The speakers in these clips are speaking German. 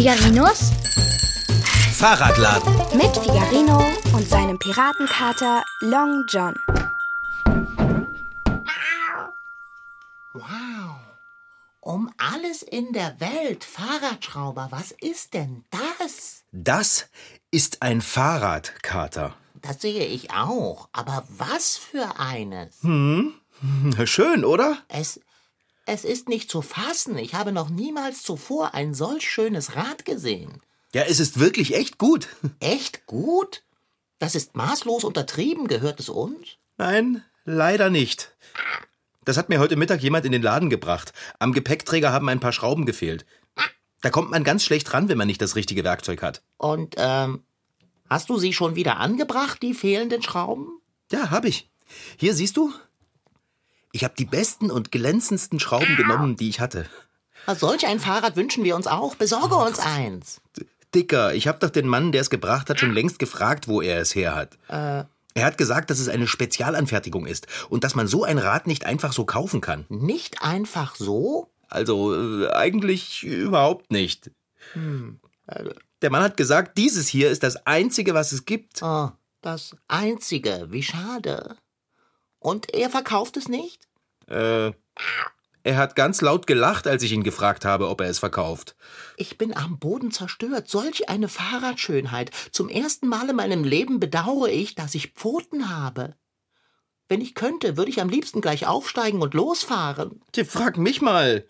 Figarinos Fahrradladen. mit Figarino und seinem Piratenkater Long John. Wow. Um alles in der Welt, Fahrradschrauber, was ist denn das? Das ist ein Fahrradkater. Das sehe ich auch. Aber was für eines? Schön, oder? Es, es ist nicht zu fassen. Ich habe noch niemals zuvor ein solch schönes Rad gesehen. Ja, es ist wirklich echt gut. Echt gut? Das ist maßlos untertrieben. Gehört es uns? Nein, leider nicht. Das hat mir heute Mittag jemand in den Laden gebracht. Am Gepäckträger haben ein paar Schrauben gefehlt. Da kommt man ganz schlecht ran, wenn man nicht das richtige Werkzeug hat. Und, ähm, hast du sie schon wieder angebracht, die fehlenden Schrauben? Ja, hab ich. Hier siehst du? Ich habe die besten und glänzendsten Schrauben genommen, die ich hatte. Solch ein Fahrrad wünschen wir uns auch. Besorge uns eins. Dicker, ich habe doch den Mann, der es gebracht hat, schon längst gefragt, wo er es her hat. Er hat gesagt, dass es eine Spezialanfertigung ist und dass man so ein Rad nicht einfach so kaufen kann. Nicht einfach so? Also äh, eigentlich überhaupt nicht. Der Mann hat gesagt, dieses hier ist das einzige, was es gibt. Oh, das Einzige. Wie schade. Und er verkauft es nicht? Äh, er hat ganz laut gelacht, als ich ihn gefragt habe, ob er es verkauft. Ich bin am Boden zerstört. Solch eine Fahrradschönheit. Zum ersten Mal in meinem Leben bedauere ich, dass ich Pfoten habe. Wenn ich könnte, würde ich am liebsten gleich aufsteigen und losfahren. Tja, Frag mich mal.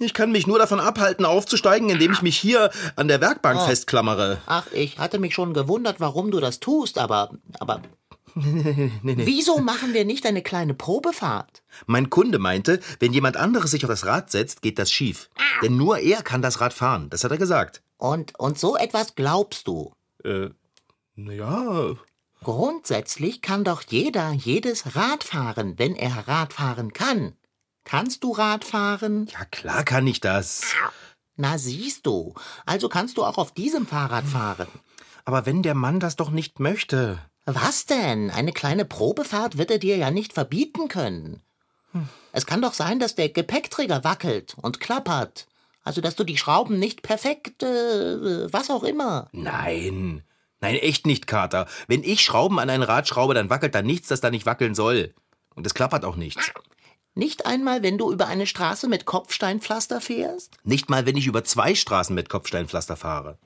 Ich kann mich nur davon abhalten, aufzusteigen, indem ich mich hier an der Werkbank festklammere. Ach, ich hatte mich schon gewundert, warum du das tust, aber, aber. Wieso machen wir nicht eine kleine Probefahrt? Mein Kunde meinte, wenn jemand anderes sich auf das Rad setzt, geht das schief. Denn nur er kann das Rad fahren. Das hat er gesagt. Und, und so etwas glaubst du? Äh, naja. Grundsätzlich kann doch jeder jedes Rad fahren, wenn er Rad fahren kann. Kannst du Rad fahren? Ja, klar kann ich das. Na siehst du, also kannst du auch auf diesem Fahrrad fahren. Aber wenn der Mann das doch nicht möchte. Was denn? Eine kleine Probefahrt wird er dir ja nicht verbieten können. Es kann doch sein, dass der Gepäckträger wackelt und klappert. Also, dass du die Schrauben nicht perfekt, äh, was auch immer. Nein. Nein, echt nicht, Kater. Wenn ich Schrauben an ein Rad schraube, dann wackelt da nichts, das da nicht wackeln soll. Und es klappert auch nichts. Nicht einmal, wenn du über eine Straße mit Kopfsteinpflaster fährst? Nicht mal, wenn ich über zwei Straßen mit Kopfsteinpflaster fahre.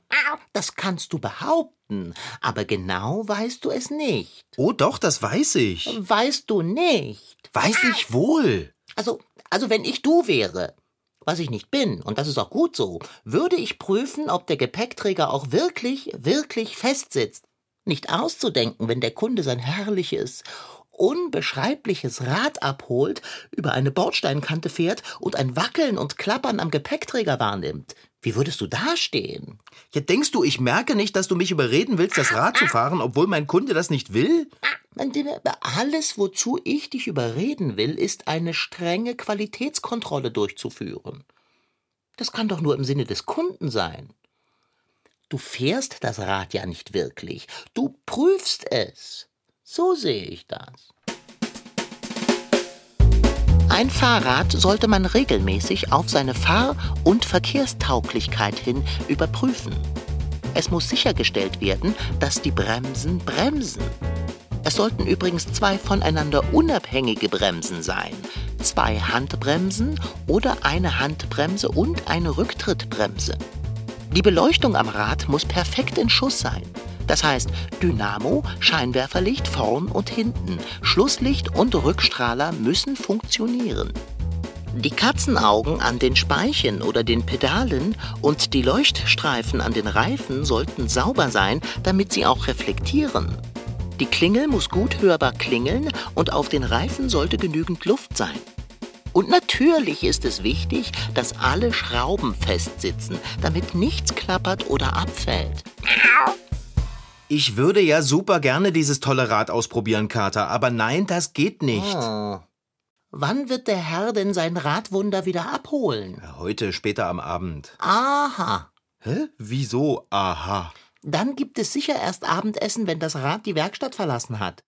Das kannst du behaupten, aber genau weißt du es nicht. Oh doch, das weiß ich. Weißt du nicht. Weiß ich wohl. Also, also wenn ich du wäre, was ich nicht bin, und das ist auch gut so, würde ich prüfen, ob der Gepäckträger auch wirklich, wirklich festsitzt. Nicht auszudenken, wenn der Kunde sein herrliches, unbeschreibliches Rad abholt, über eine Bordsteinkante fährt und ein Wackeln und Klappern am Gepäckträger wahrnimmt. Wie würdest du dastehen? Ja, denkst du, ich merke nicht, dass du mich überreden willst, das Rad zu fahren, obwohl mein Kunde das nicht will? Alles, wozu ich dich überreden will, ist eine strenge Qualitätskontrolle durchzuführen. Das kann doch nur im Sinne des Kunden sein. Du fährst das Rad ja nicht wirklich. Du prüfst es. So sehe ich das. Ein Fahrrad sollte man regelmäßig auf seine Fahr- und Verkehrstauglichkeit hin überprüfen. Es muss sichergestellt werden, dass die Bremsen bremsen. Es sollten übrigens zwei voneinander unabhängige Bremsen sein. Zwei Handbremsen oder eine Handbremse und eine Rücktrittbremse. Die Beleuchtung am Rad muss perfekt in Schuss sein. Das heißt Dynamo, Scheinwerferlicht vorn und hinten, Schlusslicht und Rückstrahler müssen funktionieren. Die Katzenaugen an den Speichen oder den Pedalen und die Leuchtstreifen an den Reifen sollten sauber sein, damit sie auch reflektieren. Die Klingel muss gut hörbar klingeln und auf den Reifen sollte genügend Luft sein. Und natürlich ist es wichtig, dass alle Schrauben festsitzen, damit nichts klappert oder abfällt. Ich würde ja super gerne dieses tolle Rad ausprobieren, Kater, aber nein, das geht nicht. Oh. Wann wird der Herr denn sein Radwunder wieder abholen? Heute, später am Abend. Aha. Hä? Wieso? Aha. Dann gibt es sicher erst Abendessen, wenn das Rad die Werkstatt verlassen hat.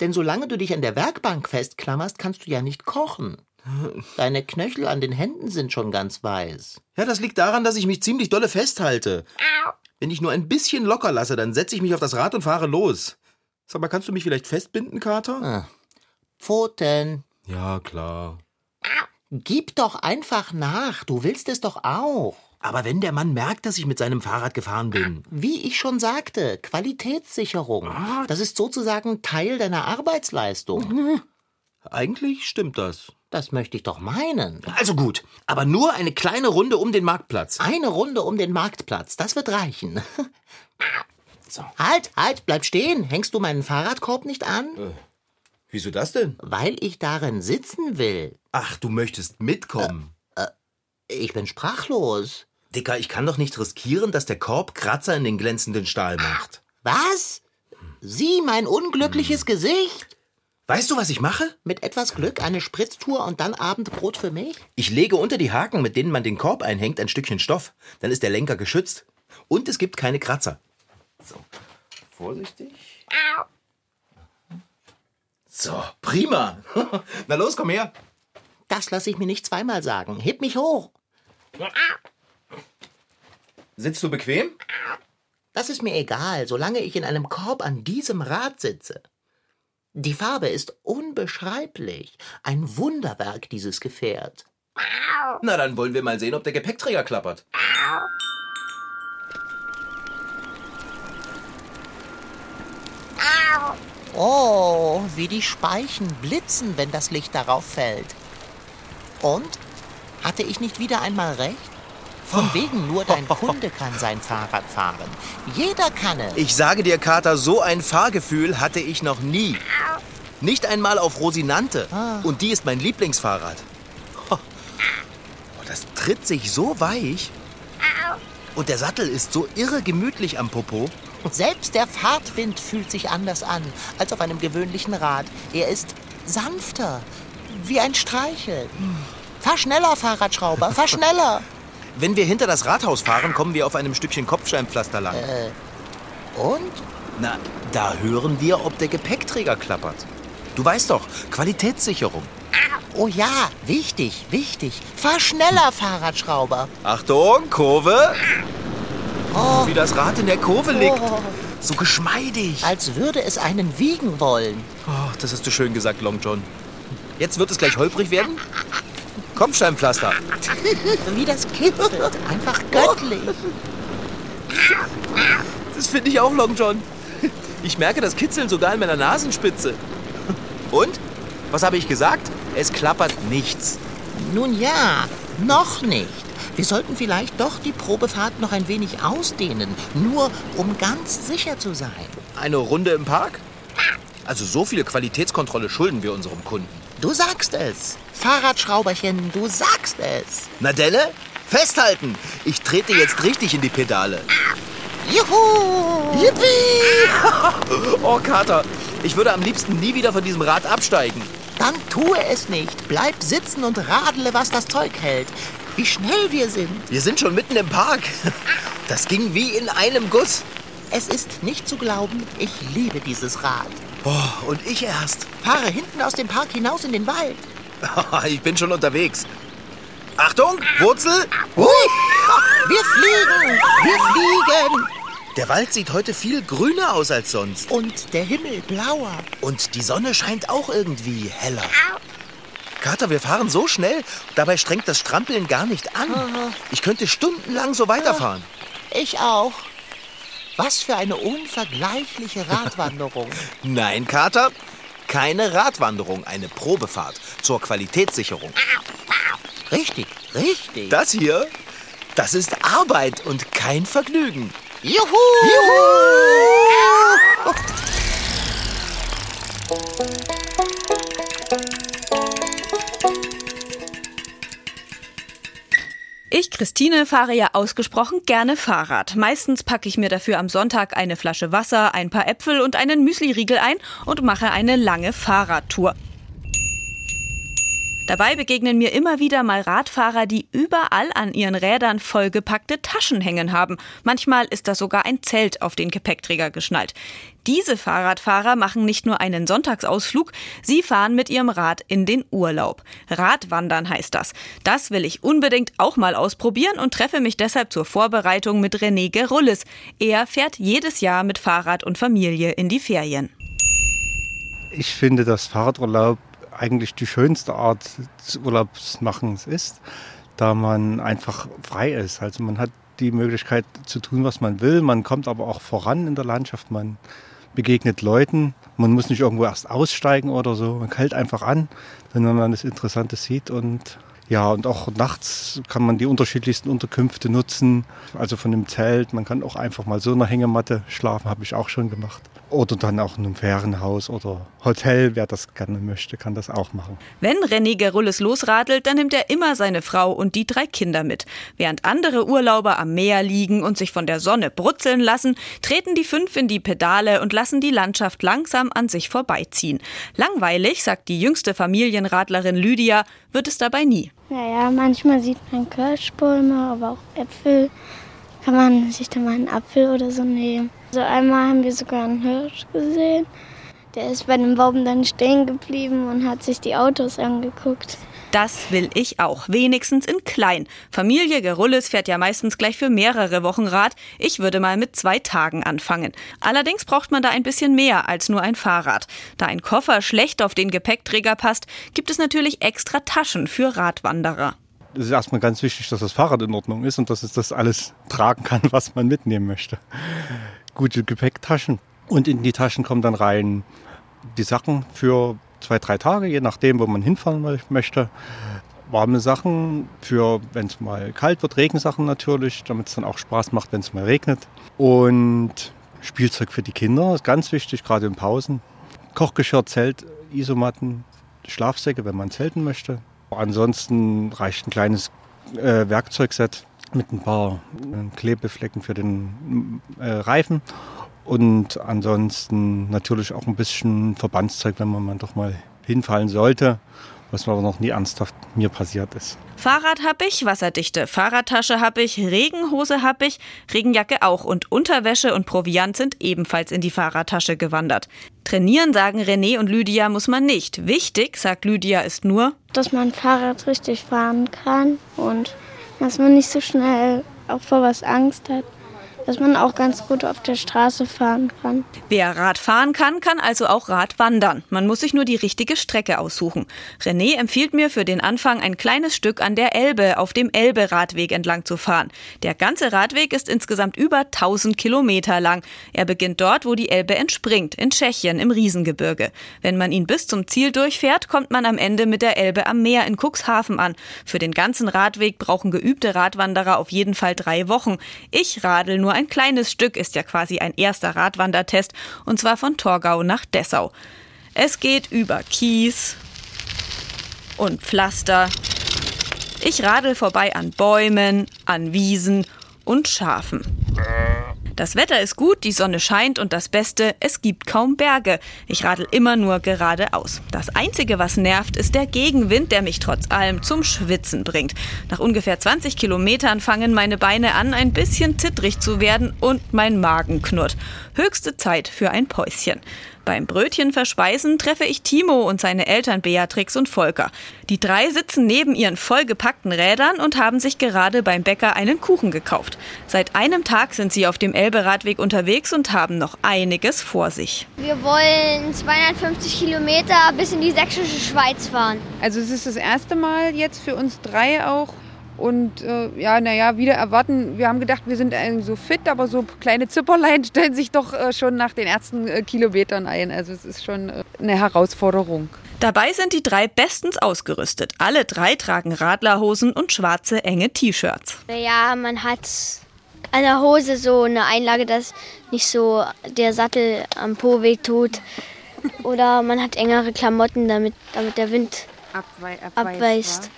Denn solange du dich an der Werkbank festklammerst, kannst du ja nicht kochen. Deine Knöchel an den Händen sind schon ganz weiß. Ja, das liegt daran, dass ich mich ziemlich dolle festhalte. Wenn ich nur ein bisschen locker lasse, dann setze ich mich auf das Rad und fahre los. Sag mal, kannst du mich vielleicht festbinden, Kater? Ah. Pfoten. Ja, klar. Gib doch einfach nach. Du willst es doch auch. Aber wenn der Mann merkt, dass ich mit seinem Fahrrad gefahren bin. Wie ich schon sagte, Qualitätssicherung. Das ist sozusagen Teil deiner Arbeitsleistung. Eigentlich stimmt das. Das möchte ich doch meinen. Also gut, aber nur eine kleine Runde um den Marktplatz. Eine Runde um den Marktplatz, das wird reichen. So. Halt, halt, bleib stehen. Hängst du meinen Fahrradkorb nicht an? Wieso das denn? Weil ich darin sitzen will. Ach, du möchtest mitkommen. Ich bin sprachlos. Dicker, ich kann doch nicht riskieren, dass der Korb Kratzer in den glänzenden Stahl macht. Was? Sieh mein unglückliches Gesicht. Weißt du, was ich mache? Mit etwas Glück eine Spritztour und dann Abendbrot für mich? Ich lege unter die Haken, mit denen man den Korb einhängt, ein Stückchen Stoff. Dann ist der Lenker geschützt. Und es gibt keine Kratzer. So, vorsichtig. So, prima. Na los, komm her. Das lasse ich mir nicht zweimal sagen. Heb mich hoch. Sitzt du bequem? Das ist mir egal, solange ich in einem Korb an diesem Rad sitze. Die Farbe ist unbeschreiblich. Ein Wunderwerk, dieses Gefährt. Na, dann wollen wir mal sehen, ob der Gepäckträger klappert. Oh, wie die Speichen blitzen, wenn das Licht darauf fällt. Und? Hatte ich nicht wieder einmal recht? Von wegen nur dein Kunde kann sein Fahrrad fahren. Jeder kann es. Ich sage dir, Kater, so ein Fahrgefühl hatte ich noch nie. Nicht einmal auf Rosinante. Und die ist mein Lieblingsfahrrad. Oh, Das tritt sich so weich. Und der Sattel ist so irre gemütlich am Popo. Selbst der Fahrtwind fühlt sich anders an als auf einem gewöhnlichen Rad. Er ist sanfter, wie ein Streichel. Fahr schneller, Fahrradschrauber, fahr schneller. Wenn wir hinter das Rathaus fahren, kommen wir auf einem Stückchen Kopfsteinpflaster lang. Und? Na, da hören wir, ob der Gepäckträger klappert. Du weißt doch, Qualitätssicherung. Oh ja, wichtig, wichtig. Fahr schneller, Fahrradschrauber. Achtung, Kurve. Wie das Rad in der Kurve liegt. Oh. So geschmeidig. Als würde es einen wiegen wollen. Oh, das hast du schön gesagt, Long John. Jetzt wird es gleich holprig werden. Kopfsteinpflaster. Wie das kitzelt. Einfach göttlich. Das finde ich auch, Long John. Ich merke das Kitzeln sogar in meiner Nasenspitze. Und? Was habe ich gesagt? Es klappert nichts. Nun ja, noch nicht. Wir sollten vielleicht doch die Probefahrt noch ein wenig ausdehnen. Nur um ganz sicher zu sein. Eine Runde im Park? Also so viel Qualitätskontrolle schulden wir unserem Kunden. Du sagst es. Fahrradschrauberchen, du sagst es. Nadelle, festhalten! Ich trete jetzt richtig in die Pedale. Juhu! Yippie! oh, Kater, ich würde am liebsten nie wieder von diesem Rad absteigen. Dann tue es nicht. Bleib sitzen und radele, was das Zeug hält. Wie schnell wir sind. Wir sind schon mitten im Park. Das ging wie in einem Guss. Es ist nicht zu glauben, ich liebe dieses Rad. Oh, und ich erst. Fahre hinten aus dem Park hinaus in den Wald. Ich bin schon unterwegs. Achtung, Wurzel. Hui. Wir fliegen! Wir fliegen! Der Wald sieht heute viel grüner aus als sonst. Und der Himmel blauer. Und die Sonne scheint auch irgendwie heller. Kater, wir fahren so schnell, dabei strengt das Strampeln gar nicht an. Ich könnte stundenlang so weiterfahren. Ich auch. Was für eine unvergleichliche Radwanderung. Nein, Kater, keine Radwanderung, eine Probefahrt zur Qualitätssicherung. Richtig, richtig. Das hier, das ist Arbeit und kein Vergnügen. Juhu! Ich, Christine, fahre ja ausgesprochen gerne Fahrrad. Meistens packe ich mir dafür am Sonntag eine Flasche Wasser, ein paar Äpfel und einen Müsliriegel ein und mache eine lange Fahrradtour. Dabei begegnen mir immer wieder mal Radfahrer, die überall an ihren Rädern vollgepackte Taschen hängen haben. Manchmal ist da sogar ein Zelt auf den Gepäckträger geschnallt. Diese Fahrradfahrer machen nicht nur einen Sonntagsausflug, sie fahren mit ihrem Rad in den Urlaub. Radwandern heißt das. Das will ich unbedingt auch mal ausprobieren und treffe mich deshalb zur Vorbereitung mit René Gerullis. Er fährt jedes Jahr mit Fahrrad und Familie in die Ferien. Ich finde, dass Fahrradurlaub eigentlich die schönste Art des Urlaubsmachens ist, da man einfach frei ist. Also man hat die Möglichkeit zu tun, was man will. Man kommt aber auch voran in der Landschaft. Man begegnet Leuten. Man muss nicht irgendwo erst aussteigen oder so. Man hält einfach an, wenn man das Interessante sieht. Und ja, und auch nachts kann man die unterschiedlichsten Unterkünfte nutzen. Also von dem Zelt. Man kann auch einfach mal so in einer Hängematte schlafen, habe ich auch schon gemacht. Oder dann auch in einem Ferienhaus oder Hotel, wer das gerne möchte, kann das auch machen. Wenn René Gerulles losradelt, dann nimmt er immer seine Frau und die drei Kinder mit. Während andere Urlauber am Meer liegen und sich von der Sonne brutzeln lassen, treten die fünf in die Pedale und lassen die Landschaft langsam an sich vorbeiziehen. Langweilig, sagt die jüngste Familienradlerin Lydia, wird es dabei nie. Naja, manchmal sieht man Kirschbäume, aber auch Äpfel. Kann man sich da mal einen Apfel oder so nehmen. So einmal haben wir sogar einen Hirsch gesehen. Der ist bei dem Baum dann stehen geblieben und hat sich die Autos angeguckt. Das will ich auch, wenigstens in klein. Familie Gerulles fährt ja meistens gleich für mehrere Wochen Rad. Ich würde mal mit zwei Tagen anfangen. Allerdings braucht man da ein bisschen mehr als nur ein Fahrrad. Da ein Koffer schlecht auf den Gepäckträger passt, gibt es natürlich extra Taschen für Radwanderer. Es ist erstmal ganz wichtig, dass das Fahrrad in Ordnung ist und dass es das alles tragen kann, was man mitnehmen möchte gute Gepäcktaschen. Und in die Taschen kommen dann rein die Sachen für zwei, drei Tage, je nachdem, wo man hinfahren möchte. Warme Sachen für, wenn es mal kalt wird, Regensachen natürlich, damit es dann auch Spaß macht, wenn es mal regnet. Und Spielzeug für die Kinder ist ganz wichtig, gerade in Pausen. Kochgeschirr, Zelt, Isomatten, Schlafsäcke, wenn man zelten möchte. Ansonsten reicht ein kleines äh, Werkzeugset mit ein paar äh, Klebeflecken für den äh, Reifen und ansonsten natürlich auch ein bisschen Verbandszeug, wenn man mal doch mal hinfallen sollte, was aber noch nie ernsthaft mir passiert ist. Fahrrad habe ich, wasserdichte Fahrradtasche habe ich, Regenhose habe ich, Regenjacke auch und Unterwäsche und Proviant sind ebenfalls in die Fahrradtasche gewandert. Trainieren, sagen René und Lydia, muss man nicht. Wichtig, sagt Lydia, ist nur, dass man Fahrrad richtig fahren kann und dass man nicht so schnell auch vor was Angst hat dass man auch ganz gut auf der Straße fahren kann. Wer Rad fahren kann, kann also auch Rad wandern. Man muss sich nur die richtige Strecke aussuchen. René empfiehlt mir für den Anfang ein kleines Stück an der Elbe auf dem Elbe-Radweg entlang zu fahren. Der ganze Radweg ist insgesamt über 1000 Kilometer lang. Er beginnt dort, wo die Elbe entspringt, in Tschechien im Riesengebirge. Wenn man ihn bis zum Ziel durchfährt, kommt man am Ende mit der Elbe am Meer in Cuxhaven an. Für den ganzen Radweg brauchen geübte Radwanderer auf jeden Fall drei Wochen. Ich radel nur ein kleines Stück ist ja quasi ein erster Radwandertest und zwar von Torgau nach Dessau. Es geht über Kies und Pflaster. Ich radel vorbei an Bäumen, an Wiesen und Schafen. Das Wetter ist gut, die Sonne scheint und das Beste, es gibt kaum Berge. Ich radel immer nur geradeaus. Das Einzige, was nervt, ist der Gegenwind, der mich trotz allem zum Schwitzen bringt. Nach ungefähr 20 Kilometern fangen meine Beine an, ein bisschen zittrig zu werden und mein Magen knurrt. Höchste Zeit für ein Päuschen. Beim Brötchen verspeisen treffe ich Timo und seine Eltern Beatrix und Volker. Die drei sitzen neben ihren vollgepackten Rädern und haben sich gerade beim Bäcker einen Kuchen gekauft. Seit einem Tag sind sie auf dem Elbe-Radweg unterwegs und haben noch einiges vor sich. Wir wollen 250 Kilometer bis in die sächsische Schweiz fahren. Also es ist das erste Mal jetzt für uns drei auch und äh, ja, naja, wieder erwarten. Wir haben gedacht, wir sind eigentlich so fit, aber so kleine Zipperlein stellen sich doch äh, schon nach den ersten äh, Kilometern ein. Also es ist schon äh, eine Herausforderung. Dabei sind die drei bestens ausgerüstet. Alle drei tragen Radlerhosen und schwarze enge T-Shirts. Ja, man hat an der Hose so eine Einlage, dass nicht so der Sattel am Po weh tut. Oder man hat engere Klamotten, damit, damit der Wind Abwei abweist. abweist.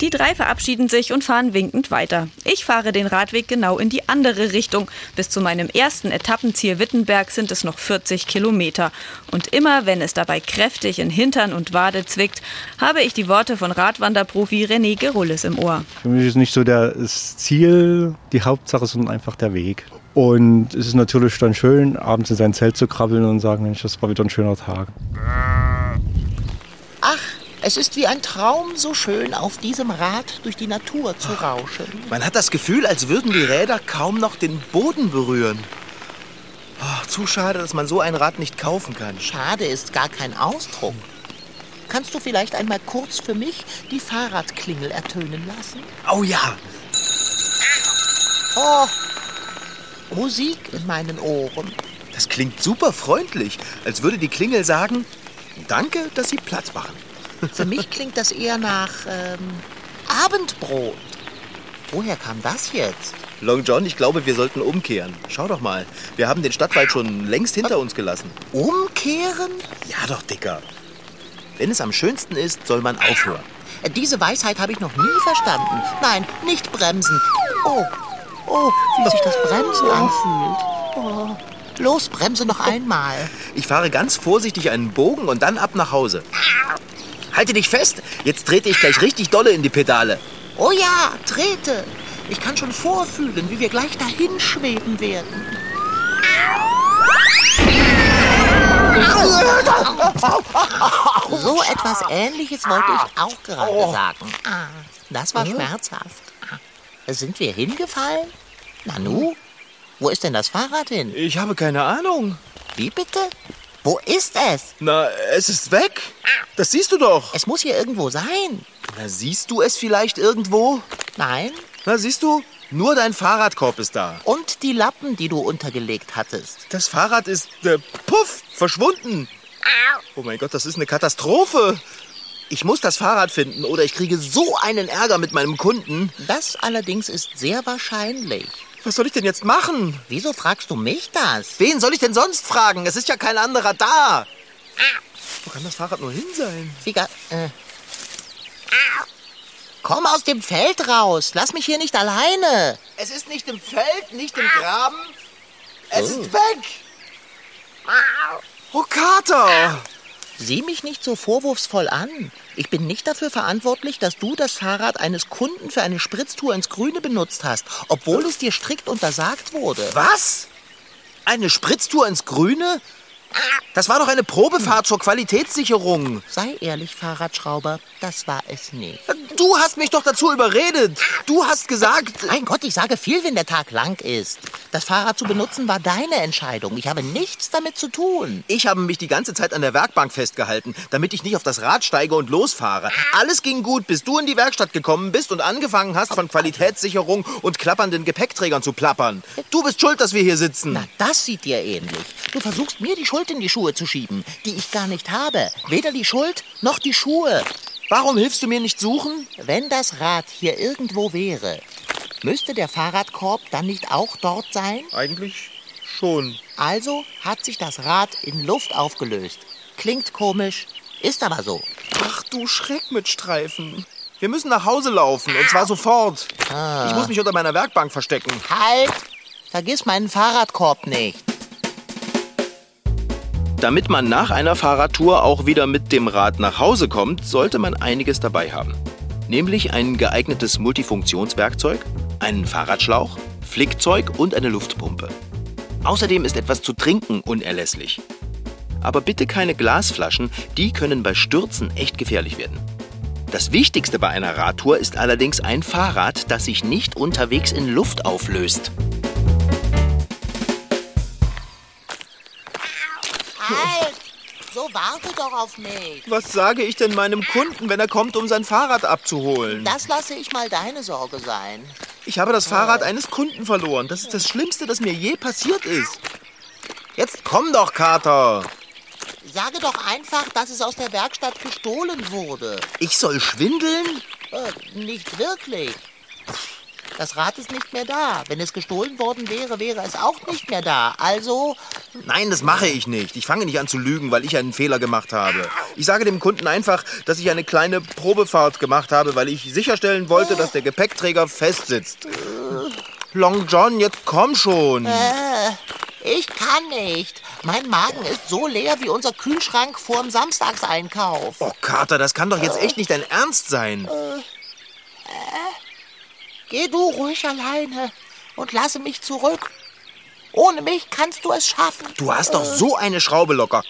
Die drei verabschieden sich und fahren winkend weiter. Ich fahre den Radweg genau in die andere Richtung. Bis zu meinem ersten Etappenziel Wittenberg sind es noch 40 Kilometer. Und immer, wenn es dabei kräftig in Hintern und Wade zwickt, habe ich die Worte von Radwanderprofi René Gerullis im Ohr. Für mich ist nicht so das Ziel die Hauptsache, sondern einfach der Weg. Und es ist natürlich dann schön, abends in sein Zelt zu krabbeln und sagen, Mensch, das war wieder ein schöner Tag. Ach, es ist wie ein Traum, so schön auf diesem Rad durch die Natur zu rauschen. Man hat das Gefühl, als würden die Räder kaum noch den Boden berühren. Oh, zu schade, dass man so ein Rad nicht kaufen kann. Schade ist gar kein Ausdruck. Kannst du vielleicht einmal kurz für mich die Fahrradklingel ertönen lassen? Oh ja, Oh, Musik in meinen Ohren. das klingt super freundlich, als würde die Klingel sagen, danke, dass Sie Platz machen. Für mich klingt das eher nach ähm, Abendbrot. Woher kam das jetzt? Long John, ich glaube, wir sollten umkehren. Schau doch mal, wir haben den Stadtwald schon längst hinter uns gelassen. Umkehren? Ja doch, Dicker. Wenn es am schönsten ist, soll man aufhören. Diese Weisheit habe ich noch nie verstanden. Nein, nicht bremsen. Oh, oh, wie sich das Bremsen anfühlt. Oh. Los, bremse noch einmal. Ich fahre ganz vorsichtig einen Bogen und dann ab nach Hause. Halte dich fest, jetzt trete ich gleich richtig dolle in die Pedale. Oh ja, trete. Ich kann schon vorfühlen, wie wir gleich dahin schweben werden. So etwas Ähnliches wollte ich auch gerade sagen. Ah, das war schmerzhaft. Ah, Sind wir hingefallen? Nanu, wo ist denn das Fahrrad hin? Ich habe keine Ahnung. Wie bitte? Wo ist es? Na, es ist weg. Das siehst du doch. Es muss hier irgendwo sein. Na, siehst du es vielleicht irgendwo? Nein. Na, siehst du? Nur dein Fahrradkorb ist da. Und die Lappen, die du untergelegt hattest. Das Fahrrad ist, äh, puff, verschwunden. Oh mein Gott, das ist eine Katastrophe. Ich muss das Fahrrad finden oder ich kriege so einen Ärger mit meinem Kunden. Das allerdings ist sehr wahrscheinlich. Was soll ich denn jetzt machen? Wieso fragst du mich das? Wen soll ich denn sonst fragen? Es ist ja kein anderer da. Wo kann das Fahrrad nur hin sein? Figa, äh. Komm aus dem Feld raus. Lass mich hier nicht alleine. Es ist nicht im Feld, nicht im Graben. Es ist weg. Oh, Kater. Sieh mich nicht so vorwurfsvoll an. Ich bin nicht dafür verantwortlich, dass du das Fahrrad eines Kunden für eine Spritztour ins Grüne benutzt hast, obwohl es dir strikt untersagt wurde. Was? Eine Spritztour ins Grüne? Das war doch eine Probefahrt zur Qualitätssicherung. Sei ehrlich, Fahrradschrauber, das war es nicht. Du hast mich doch dazu überredet. Du hast gesagt... Mein Gott, ich sage viel, wenn der Tag lang ist. Das Fahrrad zu benutzen war deine Entscheidung. Ich habe nichts damit zu tun. Ich habe mich die ganze Zeit an der Werkbank festgehalten, damit ich nicht auf das Rad steige und losfahre. Alles ging gut, bis du in die Werkstatt gekommen bist und angefangen hast, von Qualitätssicherung und klappernden Gepäckträgern zu plappern. Du bist schuld, dass wir hier sitzen. Na, das sieht dir ähnlich. Du versuchst mir die Schuld in die Schuhe zu schieben, die ich gar nicht habe. Weder die Schuld noch die Schuhe. Warum hilfst du mir nicht suchen? Wenn das Rad hier irgendwo wäre, müsste der Fahrradkorb dann nicht auch dort sein? Eigentlich schon. Also hat sich das Rad in Luft aufgelöst. Klingt komisch, ist aber so. Ach du Schreck mit Streifen. Wir müssen nach Hause laufen, und zwar sofort. Ich muss mich unter meiner Werkbank verstecken. Halt! Vergiss meinen Fahrradkorb nicht. Damit man nach einer Fahrradtour auch wieder mit dem Rad nach Hause kommt, sollte man einiges dabei haben. Nämlich ein geeignetes Multifunktionswerkzeug, einen Fahrradschlauch, Flickzeug und eine Luftpumpe. Außerdem ist etwas zu trinken unerlässlich. Aber bitte keine Glasflaschen, die können bei Stürzen echt gefährlich werden. Das Wichtigste bei einer Radtour ist allerdings ein Fahrrad, das sich nicht unterwegs in Luft auflöst. Halt! So warte doch auf mich. Was sage ich denn meinem Kunden, wenn er kommt, um sein Fahrrad abzuholen? Das lasse ich mal deine Sorge sein. Ich habe das Fahrrad eines Kunden verloren. Das ist das Schlimmste, das mir je passiert ist. Jetzt komm doch, Kater. Sage doch einfach, dass es aus der Werkstatt gestohlen wurde. Ich soll schwindeln? Äh, nicht wirklich. Das Rad ist nicht mehr da. Wenn es gestohlen worden wäre, wäre es auch nicht mehr da. Also, Nein, das mache ich nicht. Ich fange nicht an zu lügen, weil ich einen Fehler gemacht habe. Ich sage dem Kunden einfach, dass ich eine kleine Probefahrt gemacht habe, weil ich sicherstellen wollte, dass der Gepäckträger festsitzt. Long John, jetzt komm schon. äh, ich kann nicht. Mein Magen ist so leer wie unser Kühlschrank vorm Samstagseinkauf. Oh, Kater, das kann doch jetzt echt nicht dein Ernst sein. Geh du ruhig alleine und lasse mich zurück. Ohne mich kannst du es schaffen. Du hast doch so eine Schraube locker.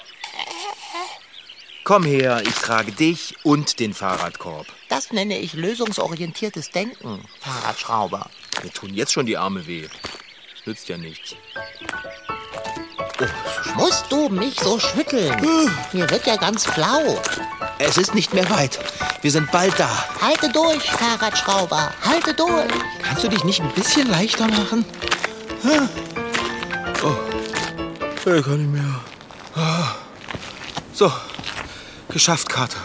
Komm her, ich trage dich und den Fahrradkorb. Das nenne ich lösungsorientiertes Denken, Fahrradschrauber. Mir tun jetzt schon die Arme weh. Das nützt ja nichts. Musst du mich so schütteln? Mir wird ja ganz flau. Es ist nicht mehr weit. Wir sind bald da. Halte durch, Fahrradschrauber. Halte durch. Kannst du dich nicht ein bisschen leichter machen? Hm. Oh, ich kann nicht mehr. Ah. So, geschafft, Kater.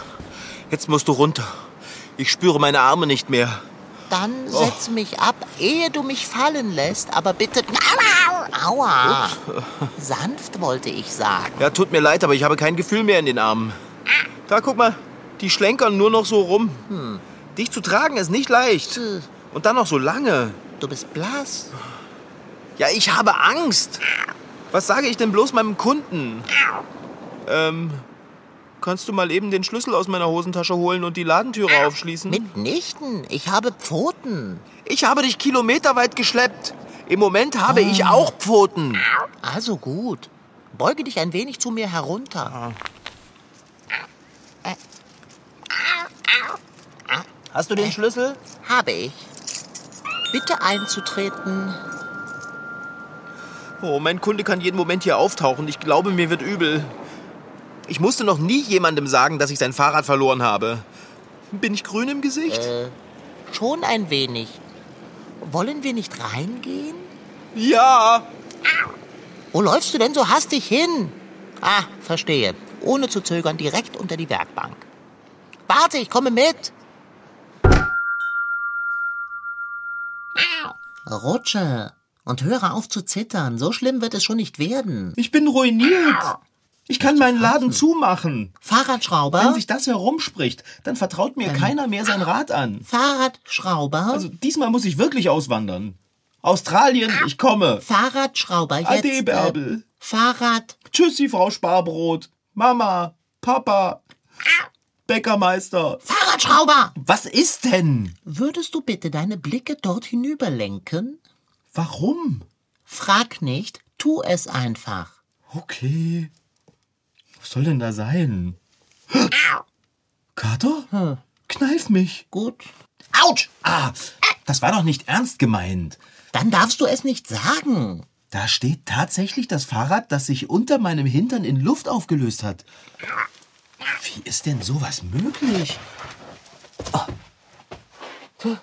Jetzt musst du runter. Ich spüre meine Arme nicht mehr. Dann setz mich ab, ehe du mich fallen lässt. Aber bitte. Aua. Sanft wollte ich sagen. Ja, tut mir leid, aber ich habe kein Gefühl mehr in den Armen. Da, guck mal. Die schlenkern nur noch so rum. Dich zu tragen ist nicht leicht. Und dann noch so lange. Du bist blass. Ja, ich habe Angst. Was sage ich denn bloß meinem Kunden? Ähm, kannst du mal eben den Schlüssel aus meiner Hosentasche holen und die Ladentüre aufschließen? Mitnichten. Ich habe Pfoten. Ich habe dich kilometerweit geschleppt. Im Moment habe ich auch Pfoten. Also gut. Beuge dich ein wenig zu mir herunter. Hast du den Schlüssel? Habe ich. Bitte einzutreten. Oh, mein Kunde kann jeden Moment hier auftauchen. Ich glaube, mir wird übel. Ich musste noch nie jemandem sagen, dass ich sein Fahrrad verloren habe. Bin ich grün im Gesicht? Schon ein wenig. Wollen wir nicht reingehen? Ja. Wo läufst du denn so hastig hin? Ah, verstehe. Ohne zu zögern direkt unter die Werkbank. Warte, ich komme mit. Rutsche. Und höre auf zu zittern. So schlimm wird es schon nicht werden. Ich bin ruiniert. Ich kann meinen Laden zumachen. Fahrradschrauber? Wenn sich das herumspricht, dann vertraut mir keiner mehr sein Rad an. Fahrradschrauber? Also diesmal muss ich wirklich auswandern. Australien, ich komme. Fahrradschrauber jetzt. Ade, äh, Bärbel. Fahrrad. Tschüssi, Frau Sparbrot. Mama, Papa, Bäckermeister. Fahrradschrauber! Was ist denn? Würdest du bitte deine Blicke dort hinüber lenken? Warum? Frag nicht, tu es einfach. Okay. Was soll denn da sein? Kater? Kneif mich. Gut. Autsch! Ah, das war doch nicht ernst gemeint. Dann darfst du es nicht sagen. Da steht tatsächlich das Fahrrad, das sich unter meinem Hintern in Luft aufgelöst hat. Wie ist denn sowas möglich? Oh.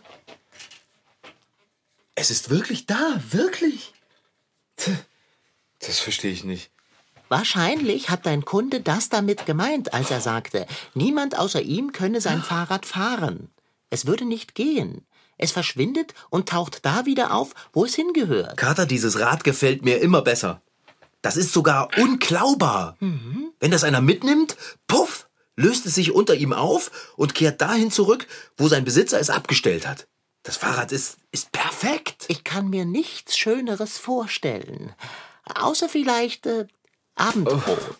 Es ist wirklich da, wirklich. Das verstehe ich nicht. Wahrscheinlich hat dein Kunde das damit gemeint, als er sagte, niemand außer ihm könne sein Fahrrad fahren. Es würde nicht gehen. Es verschwindet und taucht da wieder auf, wo es hingehört. Kater, dieses Rad gefällt mir immer besser. Das ist sogar unklaubar. Wenn das einer mitnimmt, puff, löst es sich unter ihm auf und kehrt dahin zurück, wo sein Besitzer es abgestellt hat. Das Fahrrad ist, ist perfekt. Ich kann mir nichts Schöneres vorstellen. Außer vielleicht äh, Abendbrot.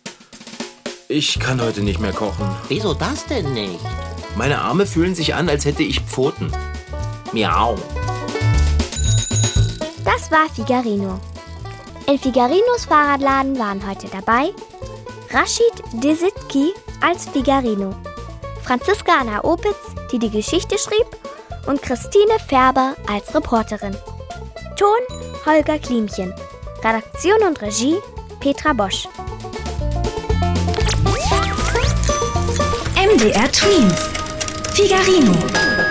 Ich kann heute nicht mehr kochen. Wieso das denn nicht? Meine Arme fühlen sich an, als hätte ich Pfoten. Miau. Das war Figarino. In Figarinos Fahrradladen waren heute dabei Rashid Desitki als Figarino, Franziska Anna Opitz, die die Geschichte schrieb, und Christine Färber als Reporterin. Ton Holger Klimchen. Redaktion und Regie Petra Bosch. MDR Twins. Figarino.